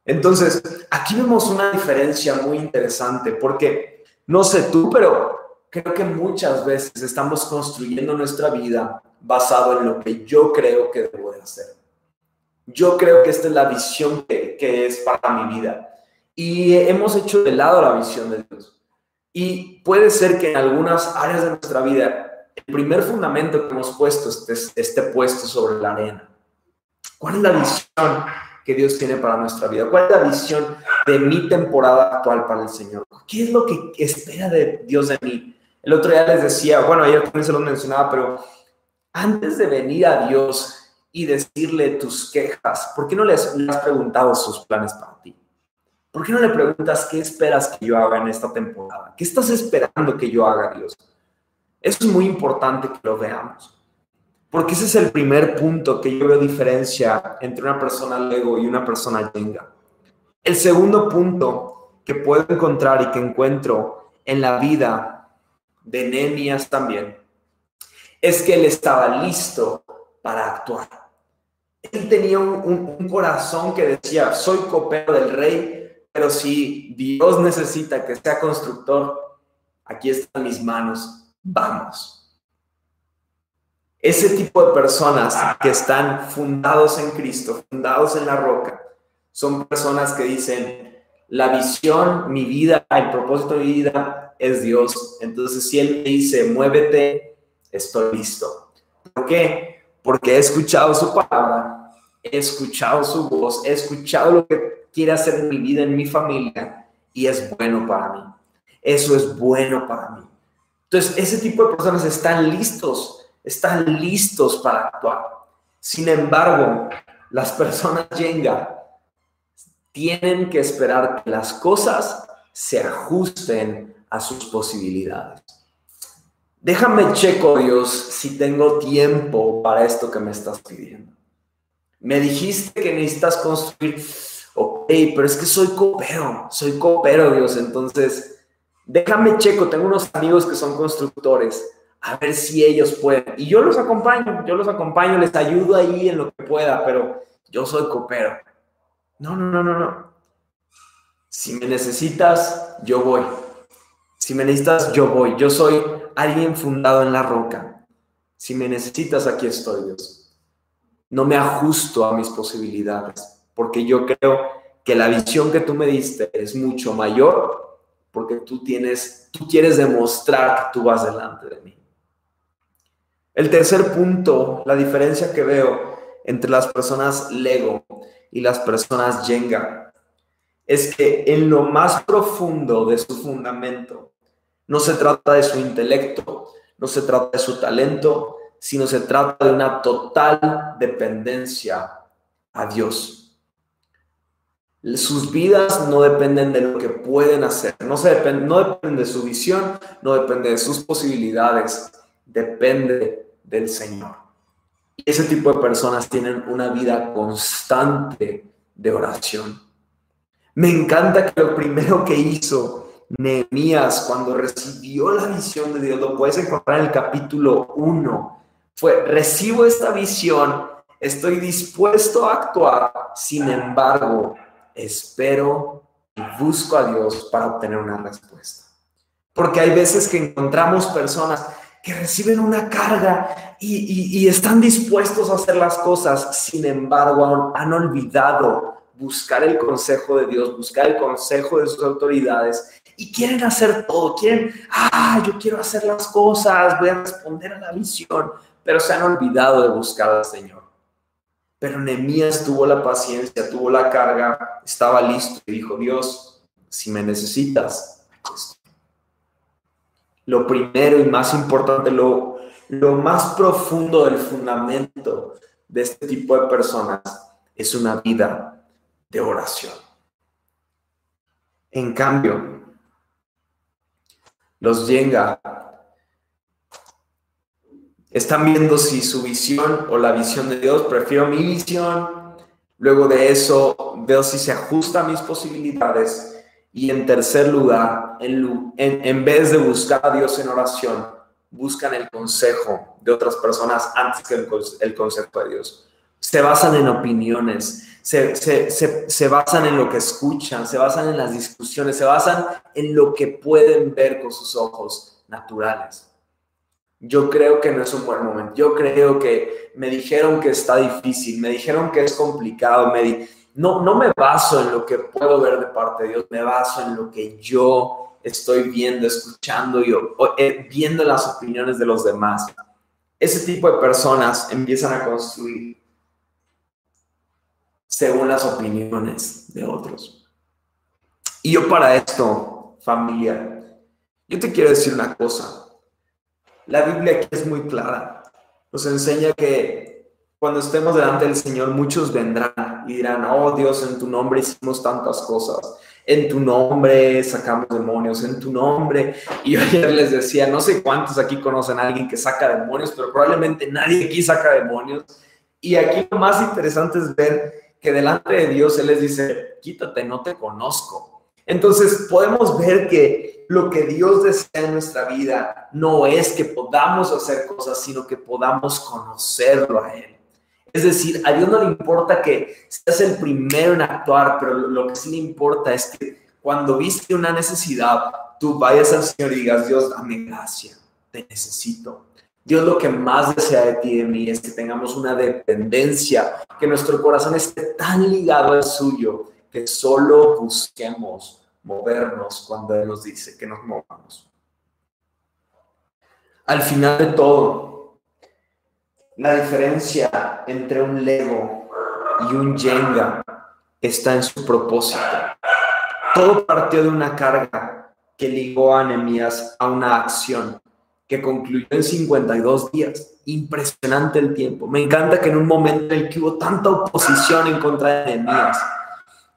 Entonces, aquí vemos una diferencia muy interesante porque, no sé tú, pero creo que muchas veces estamos construyendo nuestra vida basado en lo que yo creo que debo de hacer. Yo creo que esta es la visión que, es para mi vida. Y hemos hecho de lado la visión de Dios. Y puede ser que en algunas áreas de nuestra vida el primer fundamento que hemos puesto esté, esté puesto sobre la arena. ¿Cuál es la visión que Dios tiene para nuestra vida? ¿Cuál es la visión de mi temporada actual para el Señor? ¿Qué es lo que espera de Dios de mí? El otro día les decía, bueno, ayer también se lo mencionaba, pero antes de venir a Dios y decirle tus quejas, ¿por qué no le has preguntado sus planes para ti? ¿Por qué no le preguntas qué esperas que yo haga en esta temporada? ¿Qué estás esperando que yo haga, Dios? Eso es muy importante que lo veamos. Porque ese es el primer punto que yo veo diferencia entre una persona Lego y una persona Jenga. El segundo punto que puedo encontrar y que encuentro en la vida de Nehemías también es que él estaba listo para actuar. Él tenía un, corazón que decía, soy copero del rey, pero si Dios necesita que sea constructor, aquí están mis manos, vamos. Ese tipo de personas que están fundados en Cristo, fundados en la roca, Son personas que dicen, la visión, mi vida, el propósito de mi vida es Dios. Entonces, si Él me dice, muévete, estoy listo. ¿Por qué? Porque he escuchado su palabra, he escuchado su voz, he escuchado lo que quiere hacer en mi vida, en mi familia, y es bueno para mí. Eso es bueno para mí. Entonces, ese tipo de personas están listos, están listos para actuar. Sin embargo, las personas Jenga tienen que esperar que las cosas se ajusten a sus posibilidades. Déjame checo, Dios, si tengo tiempo para esto que me estás pidiendo. Me dijiste que necesitas construir, ok, pero es que soy copero, soy copero, Dios, entonces déjame checo, tengo unos amigos que son constructores, a ver si ellos pueden. Y yo los acompaño, yo los acompaño, les ayudo ahí en lo que pueda, pero yo soy copero. No, no, no, no, no. Si me necesitas, yo voy. Si me necesitas, yo voy. Yo soy alguien fundado en la roca. Si me necesitas, aquí estoy, Dios. No me ajusto a mis posibilidades, porque yo creo que la visión que tú me diste es mucho mayor, porque tú tienes, tú quieres demostrar que tú vas delante de mí. El tercer punto, la diferencia que veo entre las personas Lego y las personas Jenga es que en lo más profundo de su fundamento no se trata de su intelecto, no se trata de su talento, sino se trata de una total dependencia a Dios. Sus vidas no dependen de lo que pueden hacer, no, se no depende de su visión, no depende de sus posibilidades, depende del Señor. Y ese tipo de personas tienen una vida constante de oración. Me encanta que lo primero que hizo Nehemías cuando recibió la visión de Dios, lo puedes encontrar en el capítulo 1, fue, recibo esta visión, estoy dispuesto a actuar, sin embargo, espero y busco a Dios para obtener una respuesta. Porque hay veces que encontramos personas que reciben una carga y, están dispuestos a hacer las cosas, sin embargo han, olvidado buscar el consejo de Dios, buscar el consejo de sus autoridades y quieren hacer todo, quieren, ah, yo quiero hacer las cosas, voy a responder a la visión, pero se han olvidado de buscar al Señor. Pero Nehemías tuvo la paciencia, tuvo la carga, estaba listo y dijo, Dios, si me necesitas, aquí lo primero y más importante, lo, lo más profundo del fundamento de este tipo de personas es una vida de oración. En cambio, los Yenga están viendo si su visión o la visión de Dios, prefiero mi visión, luego de eso veo si se ajusta a mis posibilidades y en tercer lugar, en, en, vez de buscar a Dios en oración, buscan el consejo de otras personas antes que el, el consejo de Dios. Se basan en opiniones, se, se, se, se, basan en lo que escuchan, se basan en las discusiones, se basan en lo que pueden ver con sus ojos naturales. Yo creo que no es un buen momento. Yo creo que me dijeron que está difícil, me dijeron que es complicado, me, no, no me baso en lo que puedo ver de parte de Dios, me baso en lo que yo estoy viendo, escuchando y eh, viendo las opiniones de los demás. Ese tipo de personas empiezan a construir según las opiniones de otros. Y yo para esto, familia, yo te quiero decir una cosa. La Biblia aquí es muy clara. Nos enseña que cuando estemos delante del Señor, muchos vendrán dirán, oh Dios, en tu nombre hicimos tantas cosas, en tu nombre sacamos demonios, en tu nombre. Y yo ayer les decía, no sé cuántos aquí conocen a alguien que saca demonios, pero probablemente nadie aquí saca demonios. Y aquí lo más interesante es ver que delante de Dios Él les dice, quítate, no te conozco. Entonces podemos ver que lo que Dios desea en nuestra vida no es que podamos hacer cosas, sino que podamos conocerlo a Él. Es decir, a Dios no le importa que seas el primero en actuar, pero lo que sí le importa es que cuando viste una necesidad, tú vayas al Señor y digas, Dios, dame gracia, te necesito. Dios lo que más desea de ti y de mí es que tengamos una dependencia, que nuestro corazón esté tan ligado al suyo, que solo busquemos movernos cuando Él nos dice que nos movamos. Al final de todo, la diferencia entre un Lego y un Jenga está en su propósito. Todo partió de una carga que ligó a Nehemías a una acción que concluyó en 52 días. Impresionante el tiempo. Me encanta que en un momento en el que hubo tanta oposición en contra de Nehemías,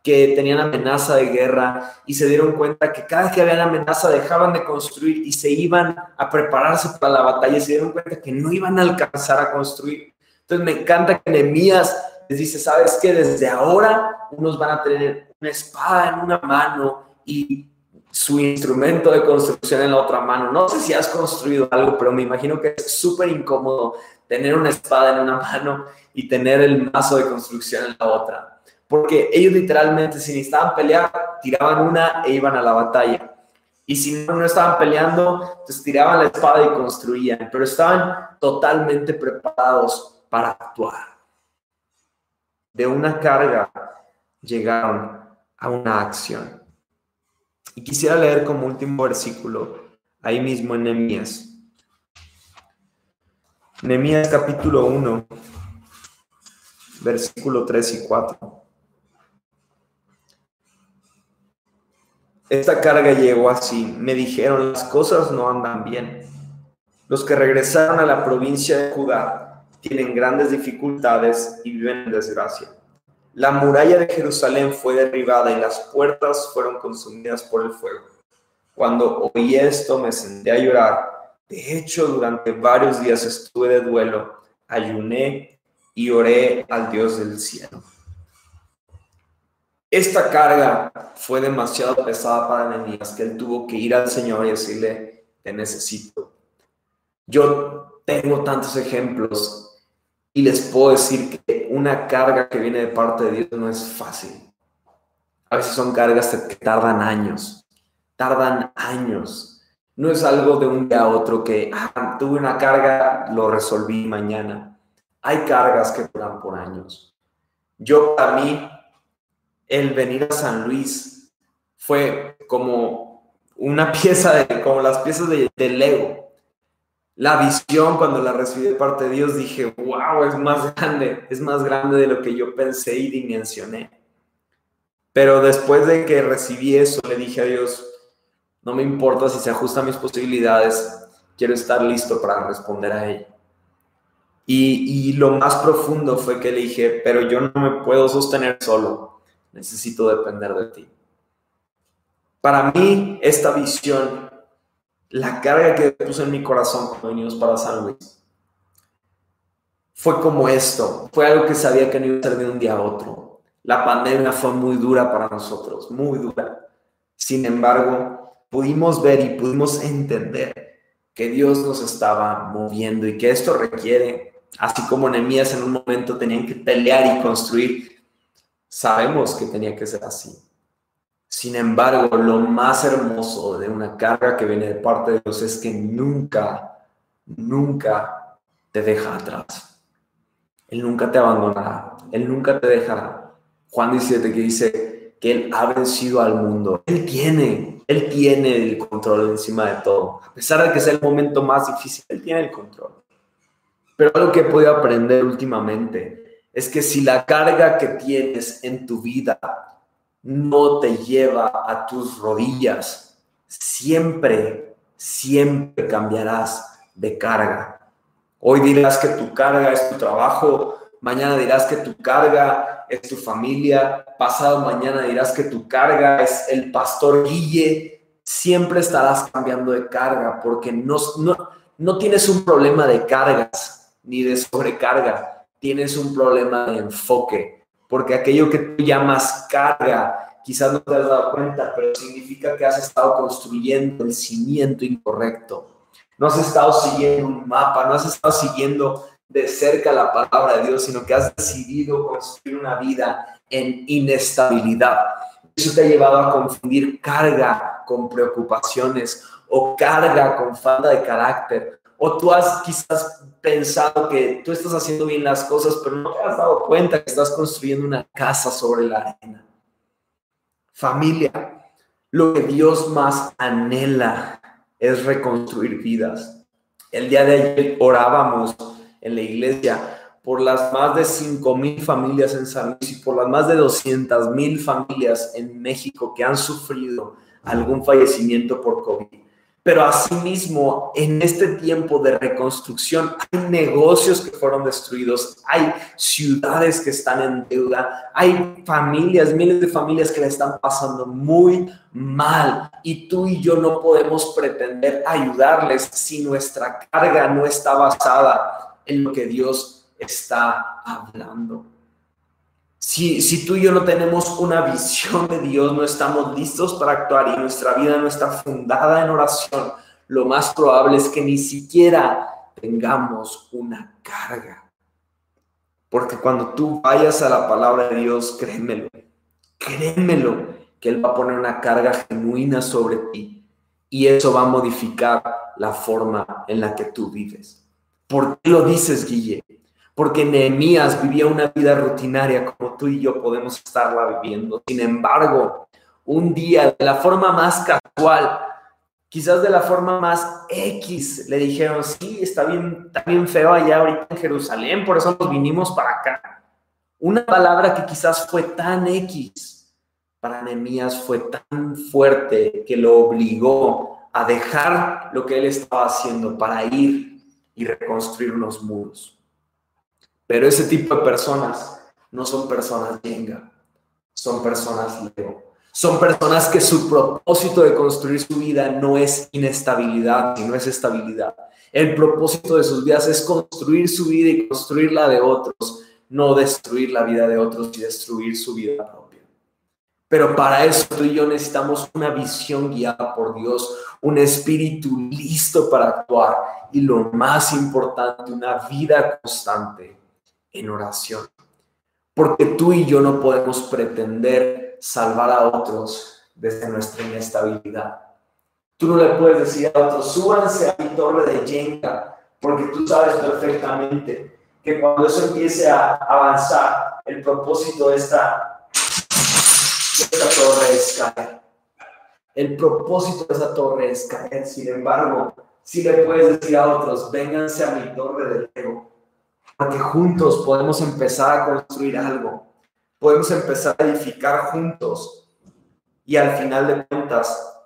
que tenían amenaza de guerra y se dieron cuenta que cada vez que había amenaza dejaban de construir y se iban a prepararse para la batalla y se dieron cuenta que no iban a alcanzar a construir. Entonces me encanta que Nehemías les dice, ¿sabes qué? Desde ahora unos van a tener una espada en una mano y su instrumento de construcción en la otra mano. No sé si has construido algo, pero me imagino que es súper incómodo tener una espada en una mano y tener el mazo de construcción en la otra porque ellos literalmente si necesitaban pelear, tiraban una e iban a la batalla. Y si no, no estaban peleando, pues tiraban la espada y construían, pero estaban totalmente preparados para actuar. De una carga llegaron a una acción. Y quisiera leer como último versículo, ahí mismo en Nehemías. Nehemías capítulo 1, versículo 3 y 4. Esta carga llegó así. Me dijeron, las cosas no andan bien. Los que regresaron a la provincia de Judá tienen grandes dificultades y viven en desgracia. La muralla de Jerusalén fue derribada y las puertas fueron consumidas por el fuego. Cuando oí esto me senté a llorar. De hecho, durante varios días estuve de duelo, ayuné y oré al Dios del cielo. Esta carga fue demasiado pesada para Nehemías que él tuvo que ir al Señor y decirle, te necesito. Yo tengo tantos ejemplos y les puedo decir que una carga que viene de parte de Dios no es fácil. A veces son cargas que tardan años, tardan años. No es algo de un día a otro que ah, tuve una carga, lo resolví mañana. Hay cargas que duran por años. Yo para mí el venir a San Luis fue como una pieza de, como las piezas de, Lego. La visión cuando la recibí de parte de Dios dije, wow, es más grande, es más grande de lo que yo pensé y dimensioné. Pero después de que recibí eso, le dije a Dios, no me importa si se ajusta a mis posibilidades, quiero estar listo para responder a ella. Y, y, lo más profundo fue que le dije, pero yo no me puedo sostener solo necesito depender de ti. Para mí, esta visión, la carga que puse en mi corazón cuando venimos para San Luis, fue como esto, fue algo que sabía que no iba a ser de un día a otro. La pandemia fue muy dura para nosotros, muy dura. Sin embargo, pudimos ver y pudimos entender que Dios nos estaba moviendo y que esto requiere, así como Nehemías en un momento tenían que pelear y construir, Sabemos que tenía que ser así. Sin embargo, lo más hermoso de una carga que viene de parte de Dios es que nunca, nunca te deja atrás. Él nunca te abandonará. Él nunca te dejará. Juan 17 que dice que Él ha vencido al mundo. Él tiene, Él tiene el control encima de todo. A pesar de que sea el momento más difícil, Él tiene el control. Pero algo que he podido aprender últimamente es que si la carga que tienes en tu vida no te lleva a tus rodillas, siempre, siempre cambiarás de carga. Hoy dirás que tu carga es tu trabajo, mañana dirás que tu carga es tu familia, pasado mañana dirás que tu carga es el pastor Guille, siempre estarás cambiando de carga porque no, no, no tienes un problema de cargas ni de sobrecarga tienes un problema de enfoque, porque aquello que tú llamas carga, quizás no te has dado cuenta, pero significa que has estado construyendo el cimiento incorrecto. No has estado siguiendo un mapa, no has estado siguiendo de cerca la palabra de Dios, sino que has decidido construir una vida en inestabilidad. Eso te ha llevado a confundir carga con preocupaciones o carga con falta de carácter O tú has quizás pensado que tú estás haciendo bien las cosas, pero no te has dado cuenta que estás construyendo una casa sobre la arena. Familia, lo que Dios más anhela es reconstruir vidas. El día de ayer orábamos en la iglesia por las más de 5 mil familias en San Luis y por las más de 200 mil familias en México que han sufrido algún fallecimiento por COVID. Pero asimismo, en este tiempo de reconstrucción, hay negocios que fueron destruidos, hay ciudades que están en deuda, hay familias, miles de familias que le están pasando muy mal. Y tú y yo no podemos pretender ayudarles si nuestra carga no está basada en lo que Dios está hablando. Si, si tú y yo no tenemos una visión de Dios, no estamos listos para actuar y nuestra vida no está fundada en oración, lo más probable es que ni siquiera tengamos una carga. Porque cuando tú vayas a la palabra de Dios, créemelo, créemelo, que Él va a poner una carga genuina sobre ti y eso va a modificar la forma en la que tú vives. ¿Por qué lo dices, Guille? Porque Nehemías vivía una vida rutinaria como tú y yo podemos estarla viviendo. Sin embargo, un día, de la forma más casual, quizás de la forma más X, le dijeron, sí, está bien, está bien feo allá ahorita en Jerusalén, por eso nos vinimos para acá. Una palabra que quizás fue tan X, para Nehemías fue tan fuerte que lo obligó a dejar lo que él estaba haciendo para ir y reconstruir unos muros. Pero ese tipo de personas no son personas yenga, son personas Leo. Son personas que su propósito de construir su vida no es inestabilidad, sino es estabilidad. El propósito de sus vidas es construir su vida y construir la de otros, no destruir la vida de otros y destruir su vida propia. Pero para eso tú y yo necesitamos una visión guiada por Dios, un espíritu listo para actuar y lo más importante, una vida constante en oración. Porque tú y yo no podemos pretender salvar a otros desde nuestra inestabilidad. Tú no le puedes decir a otros, súbanse a mi torre de Jenga, porque tú sabes perfectamente que cuando eso empiece a avanzar, el propósito de esta, de esta torre es caer. El propósito de esa torre es caer. Sin embargo, si le puedes decir a otros, vénganse a mi torre del ego, porque juntos podemos empezar a construir algo, podemos empezar a edificar juntos y al final de cuentas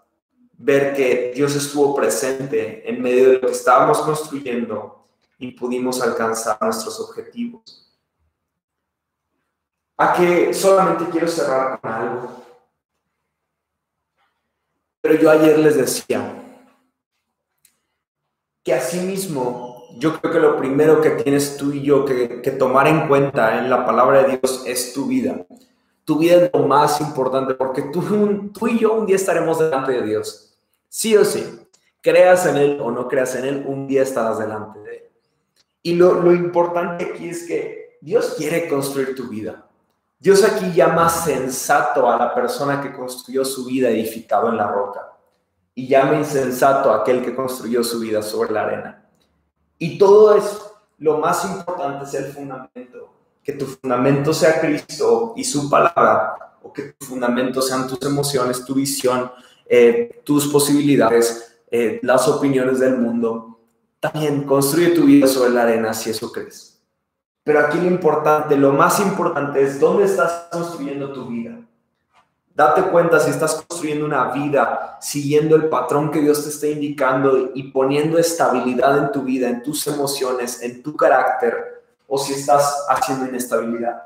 ver que Dios estuvo presente en medio de lo que estábamos construyendo y pudimos alcanzar nuestros objetivos. A que solamente quiero cerrar con algo. Pero yo ayer les decía que asimismo yo creo que lo primero que tienes tú y yo que, tomar en cuenta en la palabra de Dios es tu vida. Tu vida es lo más importante porque tú, y yo un día estaremos delante de Dios. Sí o sí. Creas en Él o no creas en Él, un día estarás delante de Él. Y lo, lo importante aquí es que Dios quiere construir tu vida. Dios aquí llama sensato a la persona que construyó su vida edificado en la roca y llama insensato a aquel que construyó su vida sobre la arena. Y todo es, lo más importante es el fundamento, que tu fundamento sea Cristo y su palabra, o que tu fundamento sean tus emociones, tu visión, eh, tus posibilidades, eh, las opiniones del mundo. También construye tu vida sobre la arena si eso crees. Pero aquí lo importante, lo más importante es dónde estás construyendo tu vida. Date cuenta si estás construyendo una vida siguiendo el patrón que Dios te está indicando y poniendo estabilidad en tu vida, en tus emociones, en tu carácter, o si estás haciendo inestabilidad.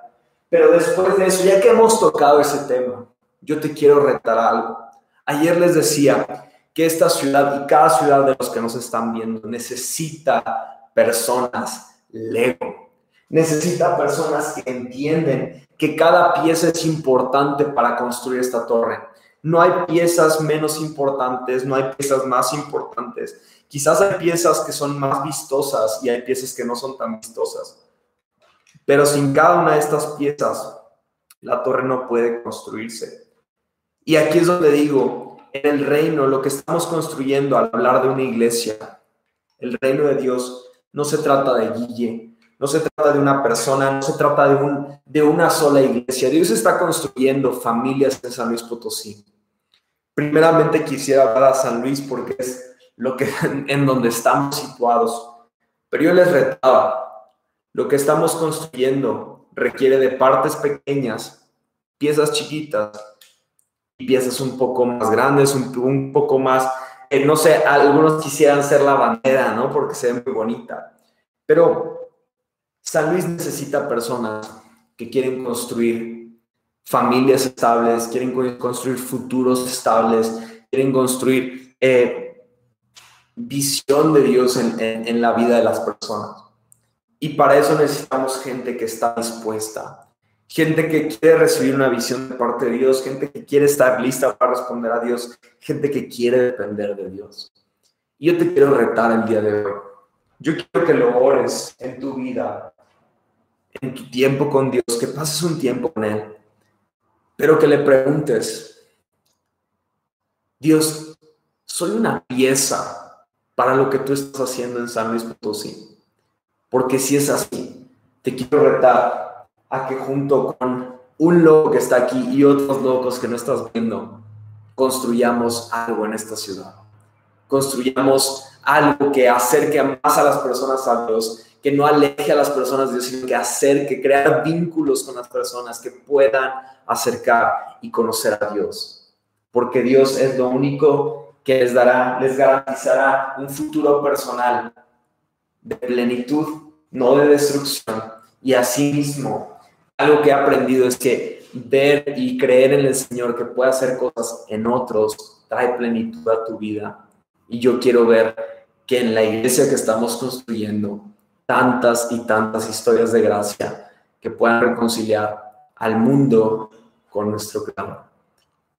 Pero después de eso, ya que hemos tocado ese tema, yo te quiero retar algo. Ayer les decía que esta ciudad y cada ciudad de los que nos están viendo necesita personas Lego. Necesita personas que entienden que cada pieza es importante para construir esta torre. No hay piezas menos importantes, no hay piezas más importantes. Quizás hay piezas que son más vistosas y hay piezas que no son tan vistosas. Pero sin cada una de estas piezas, la torre no puede construirse. Y aquí es donde digo, en el reino, lo que estamos construyendo al hablar de una iglesia El reino de Dios no se trata de Guille, no se trata de una persona, no se trata de, un, de una sola iglesia. Dios está construyendo familias en San Luis Potosí. Primeramente quisiera hablar a San Luis porque es lo que en donde estamos situados. Pero yo les retaba, lo que estamos construyendo requiere de partes pequeñas, piezas chiquitas y piezas un poco más grandes, un, un poco más, eh, no sé, algunos quisieran ser la bandera, ¿no? Porque se ve muy bonita. Pero San Luis necesita personas que quieren construir familias estables, quieren construir futuros estables, quieren construir eh, visión de Dios en, en la vida de las personas. Y para eso necesitamos gente que está dispuesta, gente que quiere recibir una visión de parte de Dios, gente que quiere estar lista para responder a Dios, gente que quiere depender de Dios. Y yo te quiero retar el día de hoy. Yo quiero que lo ores en tu vida, en tu tiempo con Dios, que pases un tiempo con Él, pero que le preguntes, Dios, soy una pieza para lo que tú estás haciendo en San Luis Potosí. Porque si es así, te quiero retar a que junto con un loco que está aquí y otros locos que no estás viendo, construyamos algo en esta ciudad. Construyamos algo que acerque más a las personas a Dios, que no aleje a las personas de Dios, sino que acerque, crear vínculos con las personas que puedan acercar y conocer a Dios. Porque Dios es lo único que les dará, les garantizará un futuro personal de plenitud, no de destrucción. Y asimismo, algo que he aprendido es que ver y creer en el Señor que puede hacer cosas en otros trae plenitud a tu vida. Y yo quiero ver que en la iglesia que estamos construyendo, tantas y tantas historias de gracia que puedan reconciliar al mundo con nuestro Creador.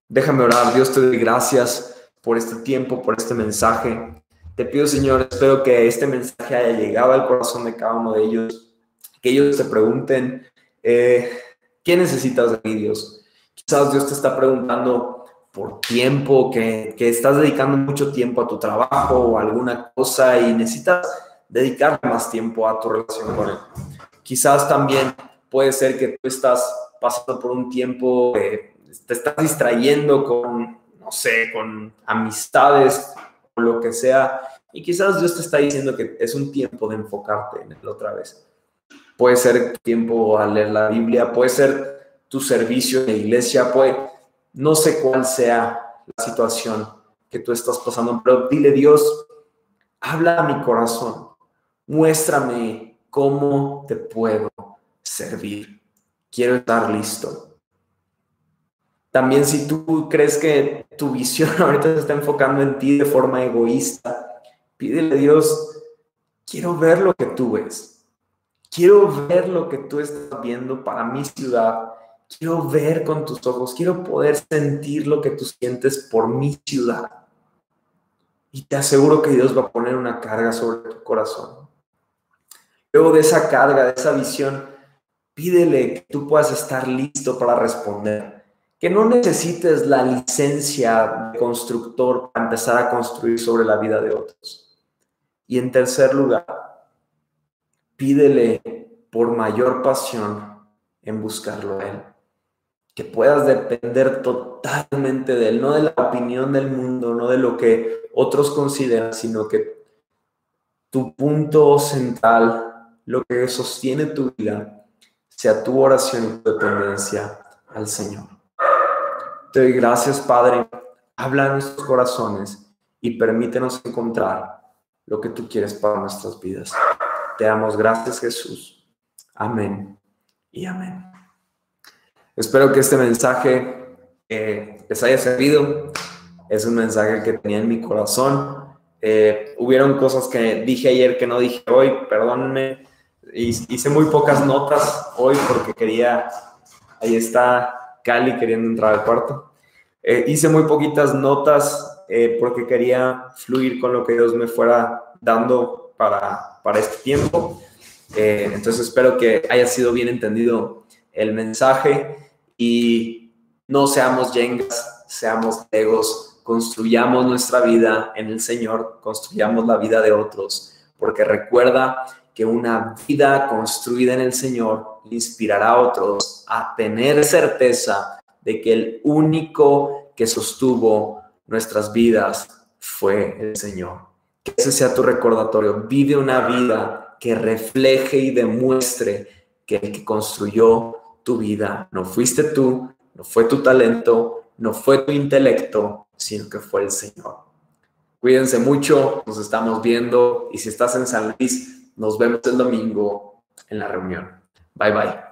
Déjame orar, Dios te doy gracias por este tiempo, por este mensaje. Te pido, Señor, espero que este mensaje haya llegado al corazón de cada uno de ellos, que ellos te pregunten, eh, ¿qué necesitas de mí, Dios? Quizás Dios te está preguntando por tiempo, que, que estás dedicando mucho tiempo a tu trabajo o alguna cosa y necesitas dedicar más tiempo a tu relación con Él. Quizás también puede ser que tú estás pasando por un tiempo, te estás distrayendo con, no sé, con amistades lo que sea. Y quizás Dios te está diciendo que es un tiempo de enfocarte en él otra vez. Puede ser tiempo a leer la Biblia, puede ser tu servicio en la iglesia, puede, no sé cuál sea la situación que tú estás pasando, pero dile Dios, habla a mi corazón, muéstrame cómo te puedo servir. Quiero estar listo. También si tú crees que tu visión ahorita se está enfocando en ti de forma egoísta, pídele a Dios, quiero ver lo que tú ves. Quiero ver lo que tú estás viendo para mi ciudad. Quiero ver con tus ojos. Quiero poder sentir lo que tú sientes por mi ciudad. Y te aseguro que Dios va a poner una carga sobre tu corazón. Luego de esa carga, de esa visión, pídele que tú puedas estar listo para responder que no necesites la licencia de constructor para empezar a construir sobre la vida de otros. Y en tercer lugar, pídele por mayor pasión en buscarlo a Él. Que puedas depender totalmente de Él, no de la opinión del mundo, no de lo que otros consideran, sino que tu punto central, lo que sostiene tu vida, sea tu oración y tu dependencia al Señor. Te doy gracias, Padre. Habla en nuestros corazones y permítenos encontrar lo que tú quieres para nuestras vidas. Te damos gracias, Jesús. Amén y amén. Espero que este mensaje eh, les haya servido. Es un mensaje que tenía en mi corazón. Eh, hubieron cosas que dije ayer que no dije hoy, perdónenme. Hice muy pocas notas hoy porque quería, ahí está Cali queriendo entrar al cuarto. Eh, hice muy poquitas notas eh, porque quería fluir con lo que Dios me fuera dando para, para este tiempo. Eh, entonces espero que haya sido bien entendido el mensaje y no seamos yengas, seamos legos construyamos nuestra vida en el Señor, construyamos la vida de otros, porque recuerda que una vida construida en el Señor inspirará a otros a tener certeza de que el único que sostuvo nuestras vidas fue el Señor. Que ese sea tu recordatorio. Vive una vida que refleje y demuestre que el que construyó tu vida no fuiste tú, no fue tu talento, no fue tu intelecto, sino que fue el Señor. Cuídense mucho, nos estamos viendo y si estás en San Luis, nos vemos el domingo en la reunión. Bye bye.